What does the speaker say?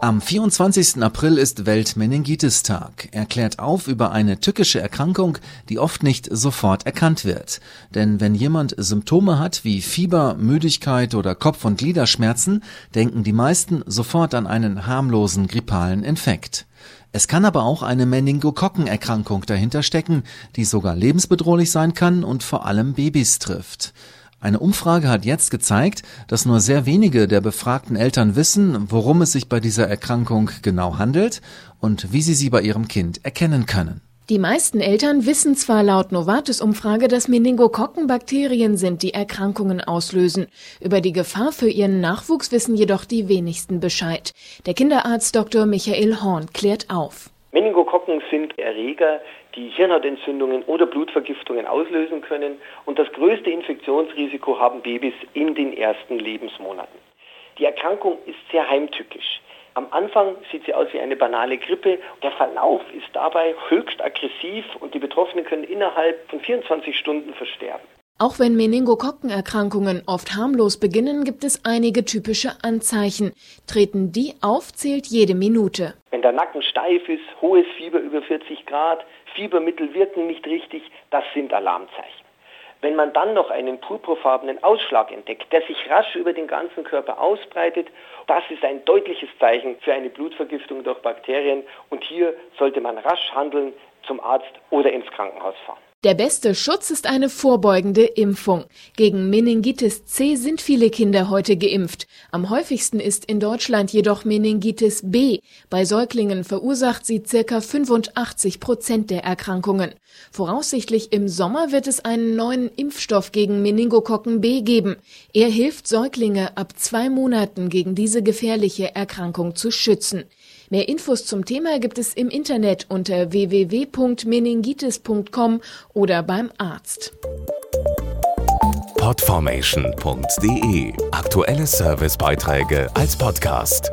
Am 24. April ist Weltmeningitis-Tag. Er klärt auf über eine tückische Erkrankung, die oft nicht sofort erkannt wird. Denn wenn jemand Symptome hat wie Fieber, Müdigkeit oder Kopf- und Gliederschmerzen, denken die meisten sofort an einen harmlosen grippalen Infekt. Es kann aber auch eine Meningokokkenerkrankung dahinter stecken, die sogar lebensbedrohlich sein kann und vor allem Babys trifft. Eine Umfrage hat jetzt gezeigt, dass nur sehr wenige der befragten Eltern wissen, worum es sich bei dieser Erkrankung genau handelt und wie sie sie bei ihrem Kind erkennen können. Die meisten Eltern wissen zwar laut Novartis-Umfrage, dass Meningokokkenbakterien sind, die Erkrankungen auslösen. Über die Gefahr für ihren Nachwuchs wissen jedoch die wenigsten Bescheid. Der Kinderarzt Dr. Michael Horn klärt auf. Meningokokken sind Erreger, die Hirnhautentzündungen oder Blutvergiftungen auslösen können und das größte Infektionsrisiko haben Babys in den ersten Lebensmonaten. Die Erkrankung ist sehr heimtückisch. Am Anfang sieht sie aus wie eine banale Grippe. Der Verlauf ist dabei höchst aggressiv und die Betroffenen können innerhalb von 24 Stunden versterben. Auch wenn Meningokokkenerkrankungen oft harmlos beginnen, gibt es einige typische Anzeichen. Treten die auf, zählt jede Minute. Wenn der Nacken steif ist, hohes Fieber über 40 Grad, Fiebermittel wirken nicht richtig, das sind Alarmzeichen. Wenn man dann noch einen purpurfarbenen Ausschlag entdeckt, der sich rasch über den ganzen Körper ausbreitet, das ist ein deutliches Zeichen für eine Blutvergiftung durch Bakterien und hier sollte man rasch handeln, zum Arzt oder ins Krankenhaus fahren. Der beste Schutz ist eine vorbeugende Impfung. Gegen Meningitis C sind viele Kinder heute geimpft. Am häufigsten ist in Deutschland jedoch Meningitis B. Bei Säuglingen verursacht sie circa 85 Prozent der Erkrankungen. Voraussichtlich im Sommer wird es einen neuen Impfstoff gegen Meningokokken B geben. Er hilft Säuglinge ab zwei Monaten gegen diese gefährliche Erkrankung zu schützen. Mehr Infos zum Thema gibt es im Internet unter www.meningitis.com oder beim Arzt. Podformation.de Aktuelle Servicebeiträge als Podcast.